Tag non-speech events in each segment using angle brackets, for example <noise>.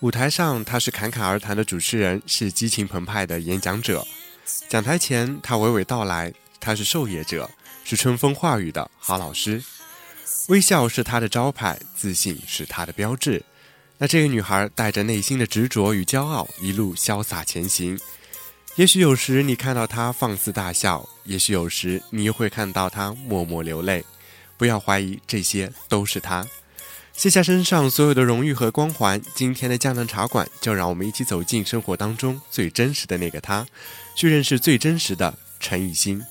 舞台上，他是侃侃而谈的主持人，是激情澎湃的演讲者；讲台前，他娓娓道来，他是授业者，是春风化雨的好老师。微笑是他的招牌，自信是他的标志。那这个女孩带着内心的执着与骄傲，一路潇洒前行。也许有时你看到他放肆大笑，也许有时你又会看到他默默流泪。不要怀疑，这些都是他。卸下身上所有的荣誉和光环，今天的江南茶馆就让我们一起走进生活当中最真实的那个他，去认识最真实的陈雨欣。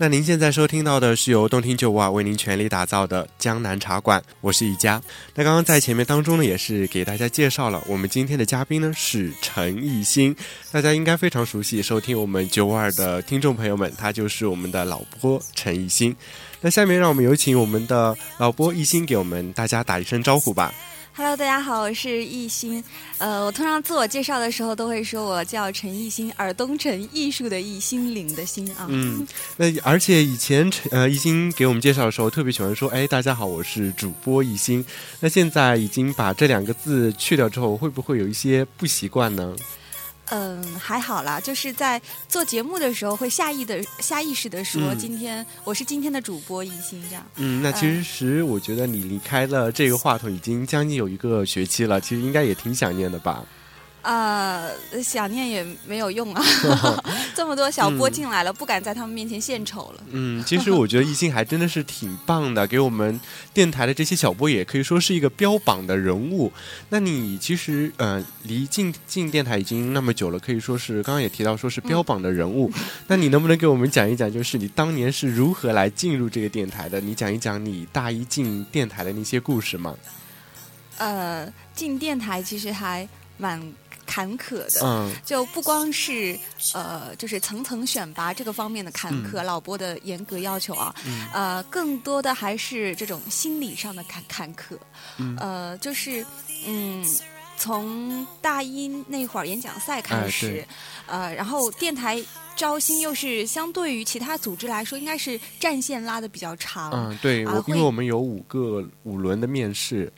那您现在收听到的是由动听九五二为您全力打造的江南茶馆，我是一佳。那刚刚在前面当中呢，也是给大家介绍了我们今天的嘉宾呢是陈艺兴，大家应该非常熟悉，收听我们九五二的听众朋友们，他就是我们的老播陈艺兴。那下面让我们有请我们的老播艺兴给我们大家打一声招呼吧。Hello，大家好，我是艺兴。呃，我通常自我介绍的时候都会说我叫陈艺兴，耳东陈艺术的艺，心灵的心啊。嗯，那而且以前陈呃艺兴给我们介绍的时候，特别喜欢说，哎，大家好，我是主播艺兴。那现在已经把这两个字去掉之后，会不会有一些不习惯呢？嗯，还好啦，就是在做节目的时候会下意的、下意识的说，今天我是今天的主播一心这样。嗯，那其实我觉得你离开了这个话筒已经将近有一个学期了，其实应该也挺想念的吧。呃，想念也没有用啊，<laughs> 这么多小波进来了，不敢在他们面前献丑了。嗯，其实我觉得艺兴还真的是挺棒的，给我们电台的这些小波也可以说是一个标榜的人物。那你其实呃，离进进电台已经那么久了，可以说是刚刚也提到说是标榜的人物。那你能不能给我们讲一讲，就是你当年是如何来进入这个电台的？你讲一讲你大一进电台的那些故事吗？呃，进电台其实还蛮。坎坷的，嗯。就不光是呃，就是层层选拔这个方面的坎坷，老波的严格要求啊，呃，更多的还是这种心理上的坎坎坷，呃，就是嗯，从大一那会儿演讲赛开始，呃，然后电台招新又是相对于其他组织来说，应该是战线拉的比较长，嗯，对，因为我们有五个五轮的面试。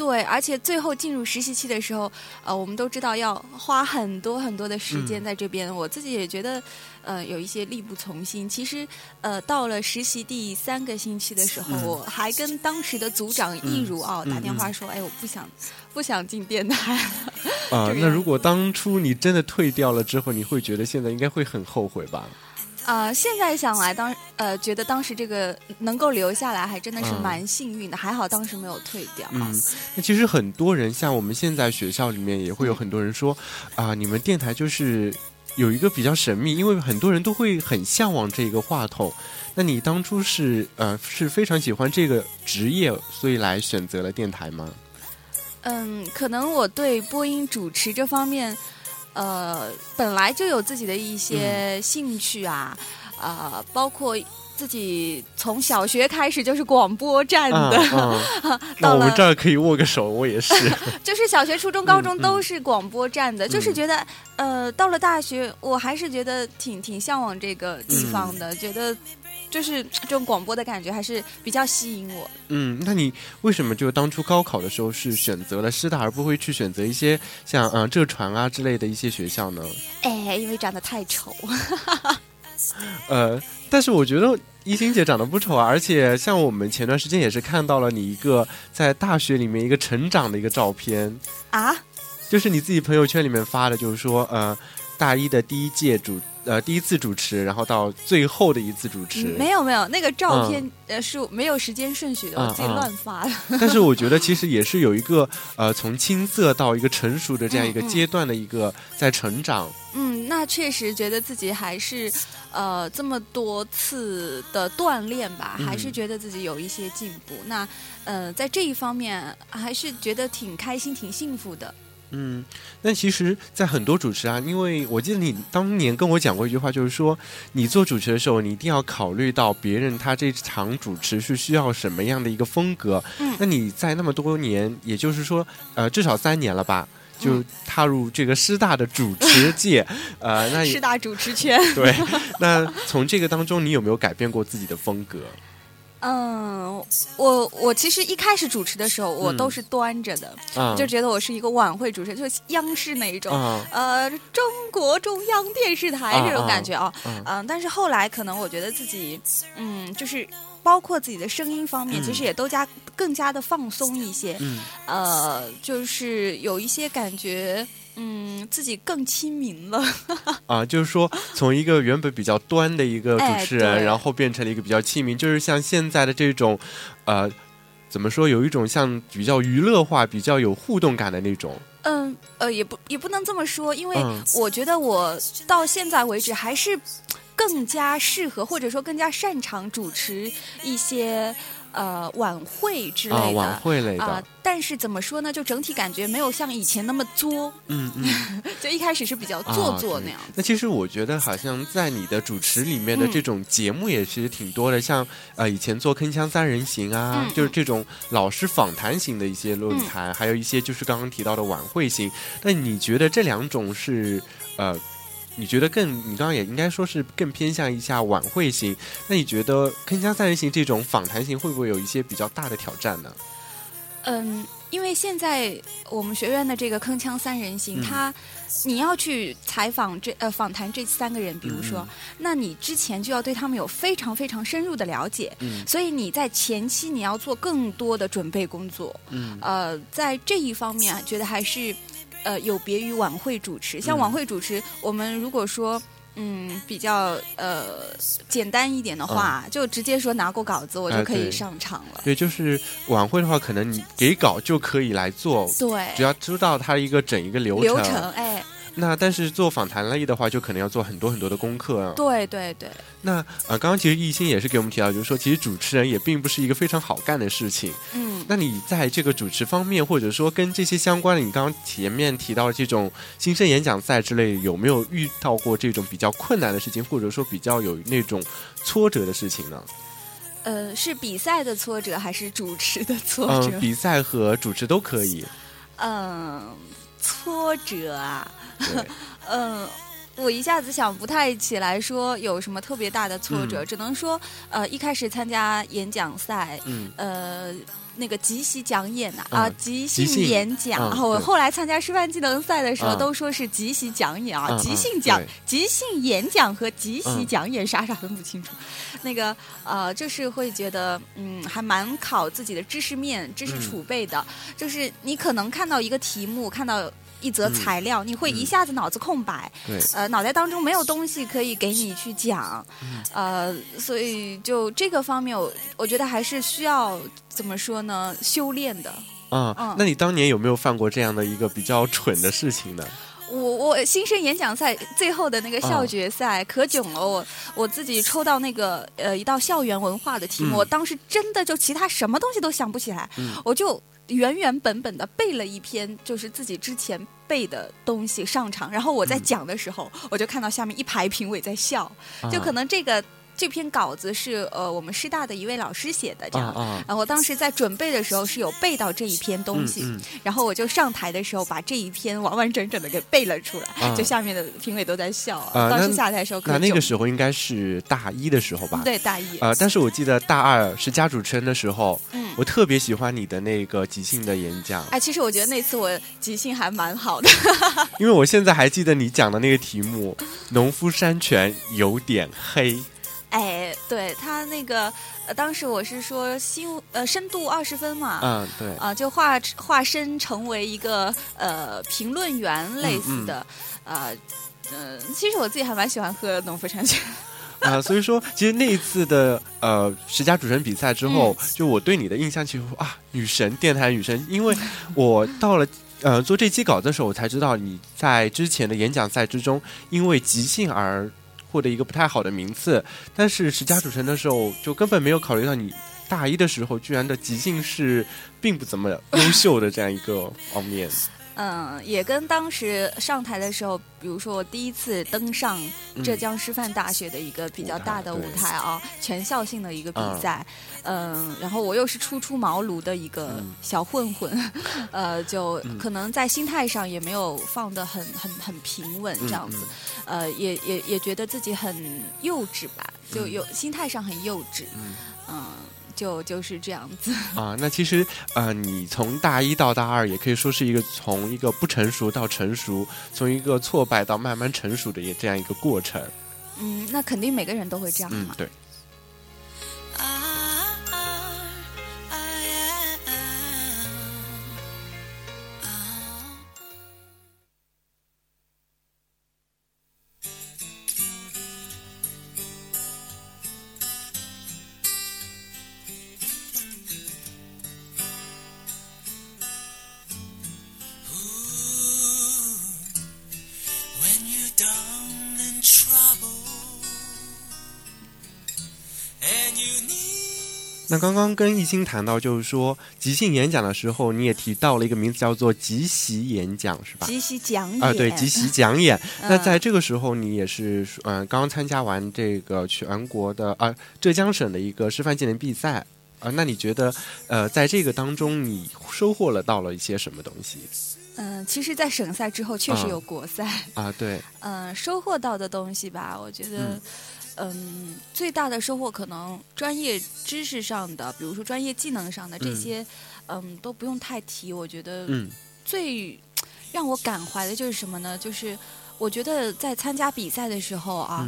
对，而且最后进入实习期的时候，呃，我们都知道要花很多很多的时间在这边。我自己也觉得，呃，有一些力不从心。其实，呃，到了实习第三个星期的时候，我还跟当时的组长易如啊打电话说：“哎，我不想，不想进电台了。”啊，那如果当初你真的退掉了之后，你会觉得现在应该会很后悔吧？啊，现在想来，当呃，觉得当时这个能够留下来，还真的是蛮幸运的。还好当时没有退掉。嗯，那其实很多人，像我们现在学校里面，也会有很多人说，啊，你们电台就是有一个比较神秘，因为很多人都会很向往这个话筒。那你当初是呃是非常喜欢这个职业，所以来选择了电台吗？嗯，可能我对播音主持这方面。呃，本来就有自己的一些兴趣啊，啊，包括自己从小学开始就是广播站的。<laughs> 那我们这儿可以握个手，我也是。<laughs> 就是小学、初中、高中都是广播站的，就是觉得呃，到了大学，我还是觉得挺挺向往这个地方的，觉得就是这种广播的感觉还是比较吸引我。嗯，那你为什么就当初高考的时候是选择了师大，而不会去选择一些像嗯浙传啊之类的一些学校呢？哎，因为长得太丑。<laughs> 呃，但是我觉得一心姐长得不丑啊，而且像我们前段时间也是看到了你一个在大学里面一个成长的一个照片啊，就是你自己朋友圈里面发的，就是说呃大一的第一届主。呃，第一次主持，然后到最后的一次主持，没有没有，那个照片呃是没有时间顺序的，我自己乱发的。<laughs> 但是我觉得其实也是有一个呃，从青涩到一个成熟的这样一个阶段的一个在成长。嗯，那确实觉得自己还是呃这么多次的锻炼吧，还是觉得自己有一些进步。那呃在这一方面还是觉得挺开心、挺幸福的。嗯，那其实，在很多主持啊，因为我记得你当年跟我讲过一句话，就是说，你做主持的时候，你一定要考虑到别人他这场主持是需要什么样的一个风格。嗯，那你在那么多年，也就是说，呃，至少三年了吧，就踏入这个师大的主持界，<laughs> 呃，那师大主持圈。对，那从这个当中，你有没有改变过自己的风格？嗯，我我其实一开始主持的时候，我都是端着的，就觉得我是一个晚会主持人，就是央视那一种，呃，中国中央电视台这种感觉啊，嗯，但是后来可能我觉得自己，嗯，就是包括自己的声音方面，其实也都加更加的放松一些，呃，就是有一些感觉。嗯，自己更亲民了 <laughs> 啊，就是说从一个原本比较端的一个主持人，然后变成了一个比较亲民，就是像现在的这种，呃，怎么说，有一种像比较娱乐化、比较有互动感的那种。嗯，呃，也不也不能这么说，因为我觉得我到现在为止还是更加适合，或者说更加擅长主持一些。呃，晚会之类的，晚会类的，但是怎么说呢？就整体感觉没有像以前那么作，嗯嗯，<laughs> 就一开始是比较做作那样。那其实我觉得，好像在你的主持里面的这种节目也其实挺多的，像呃以前做铿锵三人行啊，就是这种老师访谈型的一些论坛，还有一些就是刚刚提到的晚会型。那你觉得这两种是呃？你觉得更？你刚刚也应该说是更偏向一下晚会型。那你觉得铿锵三人行这种访谈型会不会有一些比较大的挑战呢？嗯，因为现在我们学院的这个铿锵三人行，它你要去采访这呃访谈这三个人，比如说，那你之前就要对他们有非常非常深入的了解，所以你在前期你要做更多的准备工作。嗯，呃，在这一方面，觉得还是。呃，有别于晚会主持，像晚会主持，我们如果说嗯比较呃简单一点的话，就直接说拿过稿子，我就可以上场了。对，就是晚会的话，可能你给稿就可以来做，对，只要知道它一个整一个流程，流程，哎。那但是做访谈类的话，就可能要做很多很多的功课。对对对。那呃，刚刚其实艺兴也是给我们提到，就是说，其实主持人也并不是一个非常好干的事情。嗯。那你在这个主持方面，或者说跟这些相关的，你刚刚前面提到的这种新生演讲赛之类，有没有遇到过这种比较困难的事情，或者说比较有那种挫折的事情呢？呃，是比赛的挫折还是主持的挫折？比赛和主持都可以。嗯，挫折啊。<laughs> 嗯，我一下子想不太起来，说有什么特别大的挫折，只能说，呃，一开始参加演讲赛，呃。那个即席讲演呐啊，即兴演讲。然后我后来参加师范技能赛的时候，都说是即席讲演啊，即兴讲、即兴演讲和即席讲演傻傻分不清楚。<laughs> 那个呃，就是会觉得嗯，还蛮考自己的知识面、知识储备的。就是你可能看到一个题目，看到。一则材料，你会一下子脑子空白，对呃，脑袋当中没有东西可以给你去讲，呃，所以就这个方面，我我觉得还是需要怎么说呢？修炼的。啊，那你当年有没有犯过这样的一个比较蠢的事情呢？我我新生演讲赛最后的那个校决赛可囧了，我我自己抽到那个呃一道校园文化的题目，我当时真的就其他什么东西都想不起来，我就。原原本本的背了一篇，就是自己之前背的东西上场，然后我在讲的时候，我就看到下面一排评委在笑，就可能这个这篇稿子是呃我们师大的一位老师写的，这样啊。然后当时在准备的时候是有背到这一篇东西，然后我就上台的时候把这一篇完完整整的给背了出来，就下面的评委都在笑。当时下台的时候，那那个时候应该是大一的时候吧？对，大一。呃，但是我记得大二是加主持人的时候，嗯，我特别喜欢你的那个即兴的演讲。哎，其实我觉得那次我即兴还蛮好的，<laughs> 因为我现在还记得你讲的那个题目“农夫山泉有点黑”。哎，对他那个，呃，当时我是说新呃深度二十分嘛，嗯，对，啊，就化化身成为一个呃评论员类似的，啊，嗯，其实我自己还蛮喜欢喝农夫山泉。<laughs> 啊，所以说，其实那一次的呃十佳主持人比赛之后，就我对你的印象其实啊，女神，电台女神，因为 <laughs> 我到了呃做这期稿子的时候，我才知道你在之前的演讲赛之中，因为即兴而获得一个不太好的名次，但是十佳主持人的时候，就根本没有考虑到你大一的时候居然的即兴是并不怎么优秀的这样一个方面。嗯，也跟当时上台的时候，比如说我第一次登上浙江师范大学的一个比较大的舞台啊，全校性的一个比赛，嗯，然后我又是初出茅庐的一个小混混，<laughs> 呃，就可能在心态上也没有放得很很很平稳这样子，呃，也也也觉得自己很幼稚吧，就有心态上很幼稚，嗯。就就是这样子 <laughs> 啊，那其实呃，你从大一到大二，也可以说是一个从一个不成熟到成熟，从一个挫败到慢慢成熟的这样一个过程。嗯，那肯定每个人都会这样嘛。对。那刚刚跟艺兴谈到，就是说即兴演讲的时候，你也提到了一个名字，叫做即席演讲，是吧？即席讲演啊，对，即席 <laughs> 讲演。那在这个时候，你也是嗯，刚刚参加完这个全国的啊浙江省的一个师范技能比赛啊。那你觉得呃，在这个当中，你收获了到了一些什么东西？嗯，其实，在省赛之后，确实有国赛啊。对，嗯，收获到的东西吧，我觉得。嗯，最大的收获可能专业知识上的，比如说专业技能上的这些，嗯，都不用太提。我觉得最让我感怀的就是什么呢？就是我觉得在参加比赛的时候啊，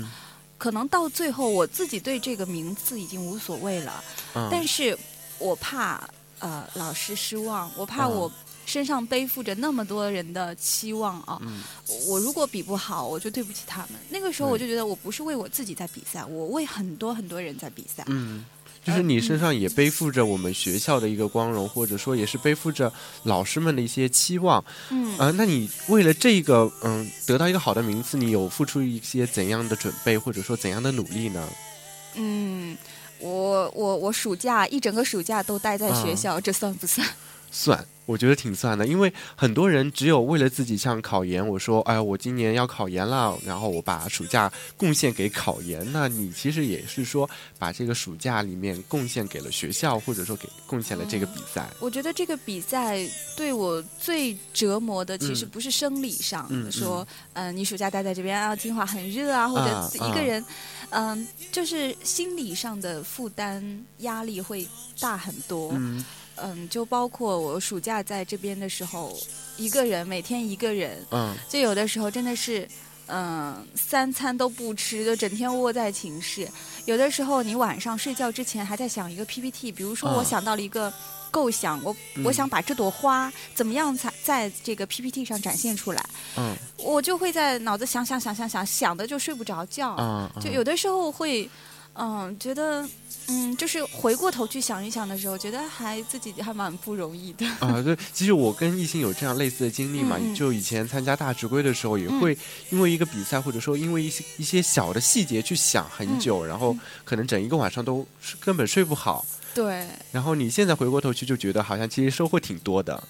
可能到最后我自己对这个名次已经无所谓了，但是我怕呃老师失望，我怕我。身上背负着那么多人的期望啊！我如果比不好，我就对不起他们。那个时候我就觉得，我不是为我自己在比赛，我为很多很多人在比赛。嗯，就是你身上也背负着我们学校的一个光荣，或者说也是背负着老师们的一些期望。嗯，啊，那你为了这个嗯得到一个好的名次，你有付出一些怎样的准备，或者说怎样的努力呢？嗯，我我我暑假一整个暑假都待在学校，这算不算？算。我觉得挺算的，因为很多人只有为了自己像考研，我说，哎，我今年要考研了，然后我把暑假贡献给考研。那你其实也是说，把这个暑假里面贡献给了学校，或者说给贡献了这个比赛。我觉得这个比赛对我最折磨的，其实不是生理上说，嗯，你暑假待在这边啊，金华很热啊，或者一个人，嗯，就是心理上的负担压力会大很多。嗯，就包括我暑假在这边的时候，一个人每天一个人，嗯，就有的时候真的是，嗯，三餐都不吃，就整天窝在寝室。有的时候你晚上睡觉之前还在想一个 PPT，比如说我想到了一个构想，我我想把这朵花怎么样才在这个 PPT 上展现出来，嗯，我就会在脑子想想想想想想的就睡不着觉，嗯，就有的时候会，嗯，觉得。嗯，就是回过头去想一想的时候，觉得还自己还蛮不容易的啊。对，其实我跟艺兴有这样类似的经历嘛，<laughs> 就以前参加大直规的时候，也会因为一个比赛，或者说因为一些一些小的细节去想很久，然后可能整一个晚上都根本睡不好。对。然后你现在回过头去就觉得，好像其实收获挺多的。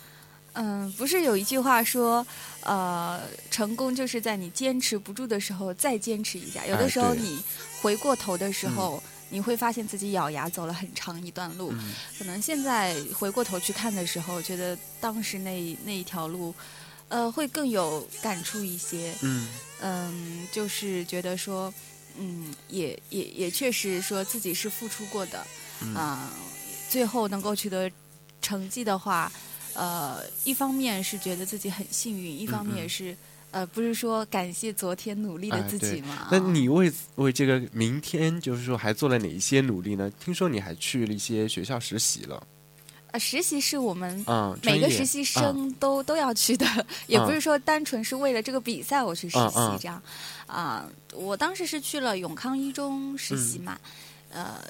嗯，不是有一句话说，呃，成功就是在你坚持不住的时候再坚持一下。有的时候你回过头的时候，你会发现自己咬牙走了很长一段路。可能现在回过头去看的时候，觉得当时那那一条路，呃，会更有感触一些。嗯嗯，就是觉得说，嗯，也也也确实说自己是付出过的啊，最后能够取得成绩的话。呃，一方面是觉得自己很幸运，一方面也是，呃，不是说感谢昨天努力的自己吗？那你为为这个明天，就是说还做了哪一些努力呢？听说你还去了一些学校实习了。呃，实习是我们每个实习生都都要去的，<laughs> 也不是说单纯是为了这个比赛我去实习这样。啊，我当时是去了永康一中实习嘛，呃，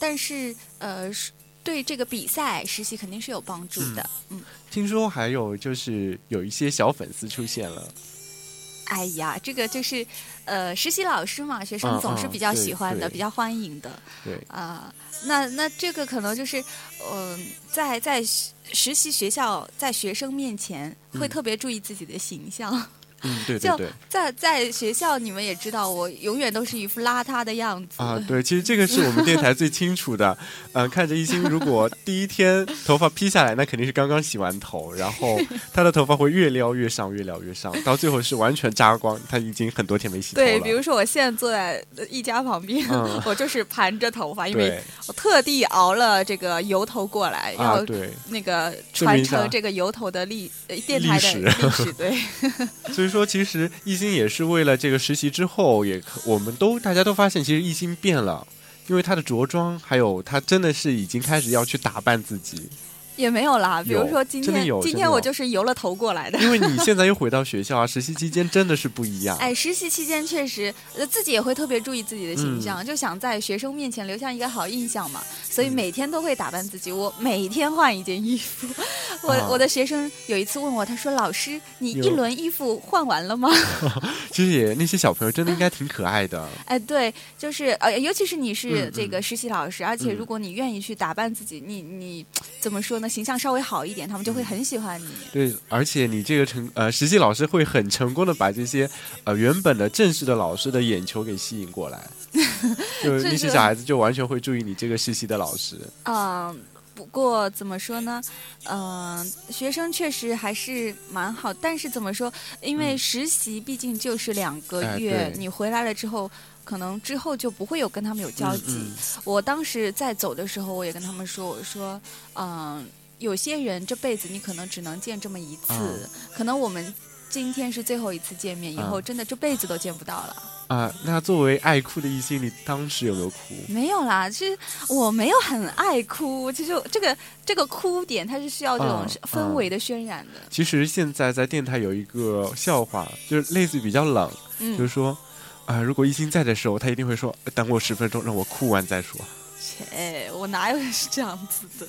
但是呃是。对这个比赛实习肯定是有帮助的，嗯。听说还有就是有一些小粉丝出现了。哎呀，这个就是呃，实习老师嘛，学生总是比较喜欢的，比较欢迎的。对啊，那那这个可能就是嗯，在在实习学校，在学生面前会特别注意自己的形象。嗯，对对对，在在学校，你们也知道，我永远都是一副邋遢的样子啊。对，其实这个是我们电台最清楚的。嗯，看着一心，如果第一天头发披下来，那肯定是刚刚洗完头，然后他的头发会越撩越上，越撩越上，到最后是完全扎光。他已经很多天没洗头了。对，比如说我现在坐在一家旁边，我就是盘着头发，因为我特地熬了这个油头过来，要那个传承这个油头的历电台的历史。对。<laughs> 所以。说其实艺兴也是为了这个实习之后，也我们都大家都发现，其实艺兴变了，因为他的着装，还有他真的是已经开始要去打扮自己。也没有啦，比如说今天，今天我就是油了头过来的。因为你现在又回到学校啊，<laughs> 实习期间真的是不一样。哎，实习期间确实，自己也会特别注意自己的形象，就想在学生面前留下一个好印象嘛，所以每天都会打扮自己。我每天换一件衣服。<laughs> 我我的学生有一次问我，他说：“老师，你一轮衣服换完了吗？” <laughs> 其实也那些小朋友真的应该挺可爱的。哎，对，就是呃，尤其是你是这个实习老师，而且如果你愿意去打扮自己，你你怎么说呢？形象稍微好一点，他们就会很喜欢你。对，而且你这个成呃实习老师会很成功的把这些呃原本的正式的老师的眼球给吸引过来，<laughs> 就那些小孩子就完全会注意你这个实习的老师。嗯。不过怎么说呢？嗯，学生确实还是蛮好，但是怎么说？因为实习毕竟就是两个月，你回来了之后，可能之后就不会有跟他们有交集。我当时在走的时候，我也跟他们说：“我说，嗯，有些人这辈子你可能只能见这么一次，可能我们今天是最后一次见面，以后真的这辈子都见不到了。”啊，那作为爱哭的异性，你当时有没有哭？没有啦，其实我没有很爱哭。其实这个这个哭点，它是需要这种氛围的渲染的。其实现在在电台有一个笑话，就是类似于比较冷，就是说啊，如果一心在的时候，他一定会说等我十分钟，让我哭完再说。切，我哪有人是这样子的？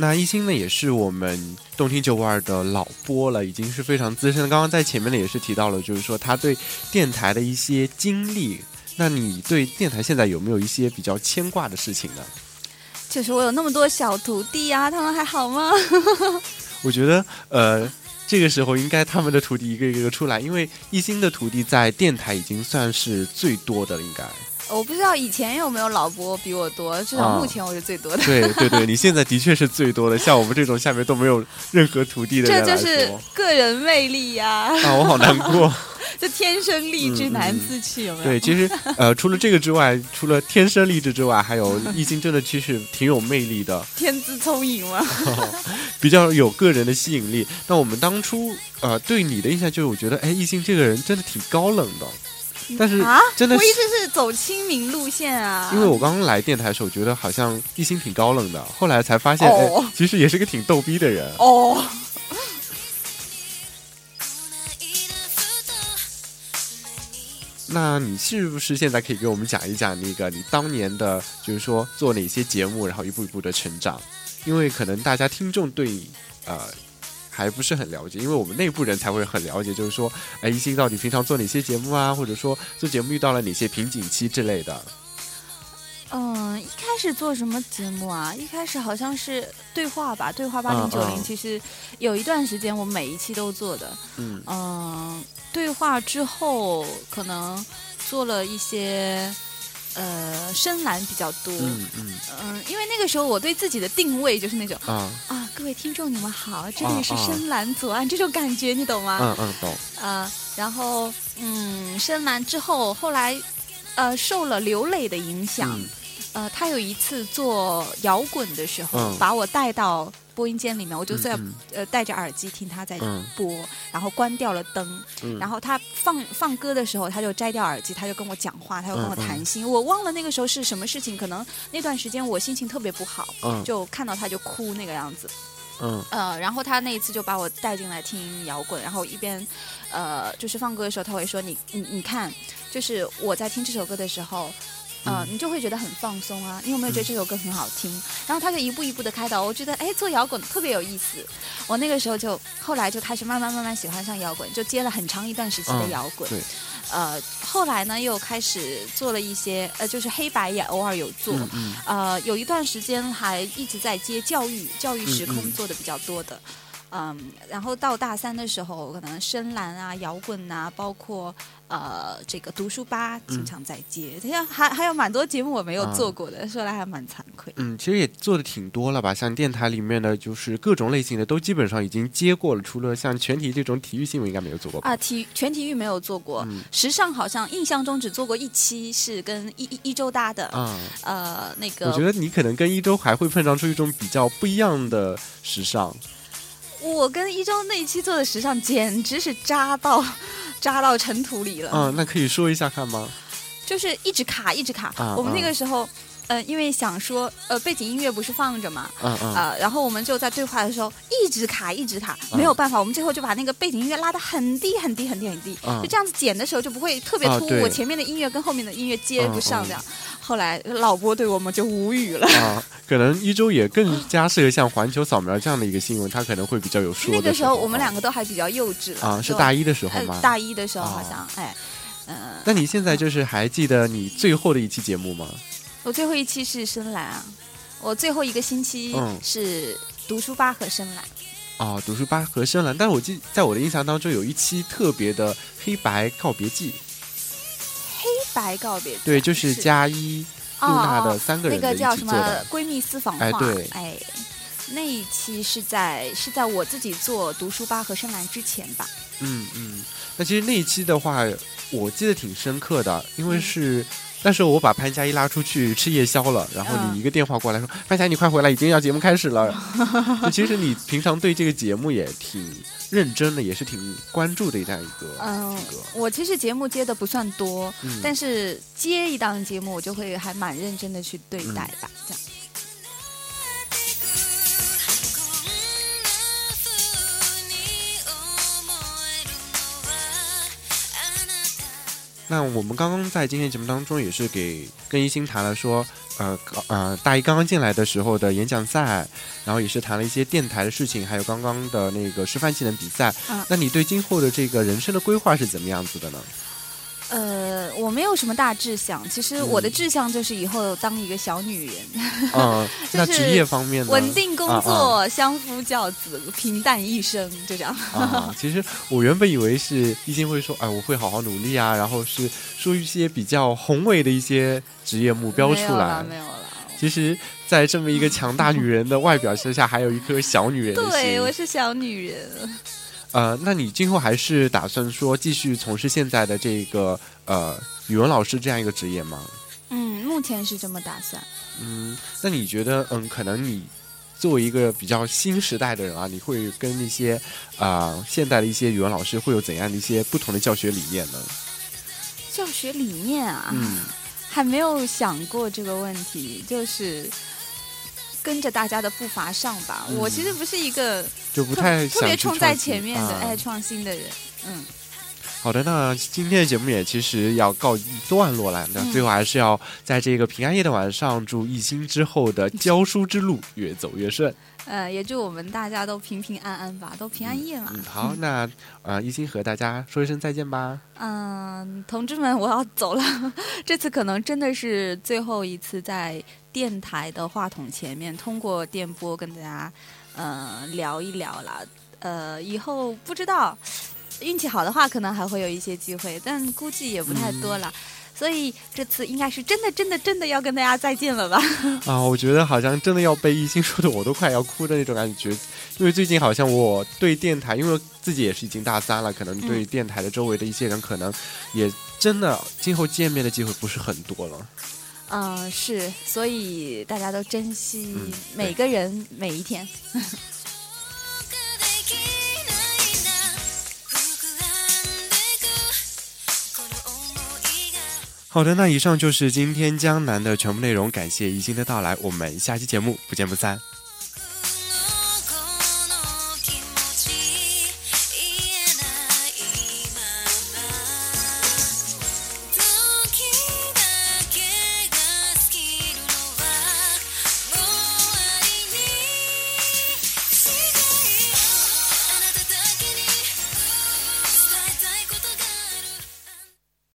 那一心呢，也是我们动听九五二的老播了，已经是非常资深。刚刚在前面呢，也是提到了，就是说他对电台的一些经历。那你对电台现在有没有一些比较牵挂的事情呢？就是我有那么多小徒弟啊，他们还好吗？<laughs> 我觉得，呃，这个时候应该他们的徒弟一个一个出来，因为一心的徒弟在电台已经算是最多的了，应该。我不知道以前有没有老播比我多，至少目前我是最多的。对对对，你现在的确是最多的。像我们这种下面都没有任何徒弟的人这就是个人魅力呀！啊，我好难过。<laughs> 就天生丽质难自弃，有没有？对，其实呃，除了这个之外，除了天生丽质之外，还有艺兴真的其实挺有魅力的，天资聪颖吗？<laughs> 比较有个人的吸引力。那我们当初呃对你的印象就是，我觉得哎，艺兴这个人真的挺高冷的。但是啊，真的，我一直是走亲民路线啊。因为我刚刚来电台的时候，觉得好像艺兴挺高冷的，后来才发现，哎，其实也是个挺逗逼的人。哦。<laughs> 那你是不是现在可以给我们讲一讲那个你当年的，就是说做哪些节目，然后一步一步的成长？因为可能大家听众对呃。还不是很了解，因为我们内部人才会很了解，就是说，哎，一心到底平常做哪些节目啊，或者说做节目遇到了哪些瓶颈期之类的。嗯，一开始做什么节目啊？一开始好像是对话吧，对话八零九零。其实有一段时间我每一期都做的。嗯嗯，对话之后可能做了一些。呃，深蓝比较多，嗯嗯嗯，因为那个时候我对自己的定位就是那种啊啊，各位听众你们好，这里是深蓝左岸，这种感觉你懂吗？嗯嗯懂。啊，然后嗯，深蓝之后，后来呃受了刘磊的影响，呃，他有一次做摇滚的时候，把我带到。播音间里面，我就在呃戴着耳机听他在播，然后关掉了灯，然后他放放歌的时候，他就摘掉耳机，他就跟我讲话，他就跟我谈心。我忘了那个时候是什么事情，可能那段时间我心情特别不好，就看到他就哭那个样子。嗯，呃，然后他那一次就把我带进来听摇滚，然后一边呃就是放歌的时候，他会说：“你你你看，就是我在听这首歌的时候。”嗯，你就会觉得很放松啊！你有没有觉得这首歌很好听？然后他就一步一步的开导，我觉得哎，做摇滚特别有意思。我那个时候就后来就开始慢慢慢慢喜欢上摇滚，就接了很长一段时期的摇滚。对。呃，后来呢又开始做了一些呃，就是黑白也偶尔有做。嗯。呃，有一段时间还一直在接教育教育时空做的比较多的。嗯。然后到大三的时候，可能深蓝啊、摇滚啊，包括。呃，这个读书吧经常在接，等下还还有蛮多节目我没有做过的，说来还蛮惭愧。嗯，其实也做的挺多了吧，像电台里面的，就是各种类型的都基本上已经接过了，除了像全体这种体育新闻应该没有做过吧啊，体全体育没有做过，时尚好像印象中只做过一期是跟一一一周搭的啊，呃，那个我觉得你可能跟一周还会碰撞出一种比较不一样的时尚。我跟一周那一期做的时尚简直是扎到。<laughs> 扎到尘土里了。嗯，那可以说一下看吗？就是一直卡，一直卡。我们那个时候，呃，因为想说，呃，背景音乐不是放着嘛，嗯嗯，啊，然后我们就在对话的时候一直卡，一直卡，没有办法，我们最后就把那个背景音乐拉得很低，很低，很低，很低，就这样子剪的时候就不会特别突兀，我前面的音乐跟后面的音乐接不上这样。后来老波对我们就无语了。啊，可能一周也更加适合像环球扫描这样的一个新闻，它可能会比较有说。那个时候我们两个都还比较幼稚啊，是大一的时候吗？大一的时候好像，哎。嗯那你现在就是还记得你最后的一期节目吗？我最后一期是深蓝啊，我最后一个星期是读书吧和深蓝。哦，读书吧和深蓝，但是我记在我的印象当中有一期特别的黑白告别季。黑白告别对，就是加一露娜的三个人那个叫什么闺蜜私房话？哎，对，哎，那一期是在是在我自己做读书吧和深蓝之前吧？嗯嗯，那其实那一期的话。我记得挺深刻的，因为是那时候我把潘佳一拉出去吃夜宵了，然后你一个电话过来说：“潘佳，你快回来，已经要节目开始了。” <laughs> 其实你平常对这个节目也挺认真的，也是挺关注的这样一个。嗯，我其实节目接的不算多，但是接一档节目，我就会还蛮认真的去对待吧，这样。那我们刚刚在今天节目当中也是给跟一心谈了说，呃呃，大一刚刚进来的时候的演讲赛，然后也是谈了一些电台的事情，还有刚刚的那个示范技能比赛。那你对今后的这个人生的规划是怎么样子的呢？呃，我没有什么大志向，其实我的志向就是以后当一个小女人。嗯，那职业方面呢？稳定工作，相夫教子，平淡一生，就这样。啊，其实我原本以为是一心会说，哎，我会好好努力啊，然后是说一些比较宏伟的一些职业目标出来。没有了。其实，在这么一个强大女人的外表之下，还有一颗小女人的心。对，我是小女人。呃，那你今后还是打算说继续从事现在的这个呃语文老师这样一个职业吗？嗯，目前是这么打算。嗯，那你觉得，嗯，可能你作为一个比较新时代的人啊，你会跟那些啊现代的一些语文老师会有怎样的一些不同的教学理念呢？教学理念啊，嗯，还没有想过这个问题，就是跟着大家的步伐上吧。我其实不是一个就不太特别冲在前面的爱创新的人，嗯。好的，那今天的节目也其实要告一段落了。那最后还是要在这个平安夜的晚上，祝艺兴之后的教书之路越走越顺。呃，也祝我们大家都平平安安吧，都平安夜嘛。嗯，好，那呃，艺兴和大家说一声再见吧。嗯，同志们，我要走了。<laughs> 这次可能真的是最后一次在电台的话筒前面，通过电波跟大家呃聊一聊了。呃，以后不知道。运气好的话，可能还会有一些机会，但估计也不太多了。所以这次应该是真的、真的、真的要跟大家再见了吧？啊，我觉得好像真的要被一心说的，我都快要哭的那种感觉。因为最近好像我对电台，因为自己也是已经大三了，可能对电台的周围的一些人，可能也真的今后见面的机会不是很多了。嗯，是，所以大家都珍惜每个人每一天。<laughs> 好的，那以上就是今天江南的全部内容。感谢一心的到来，我们下期节目不见不散。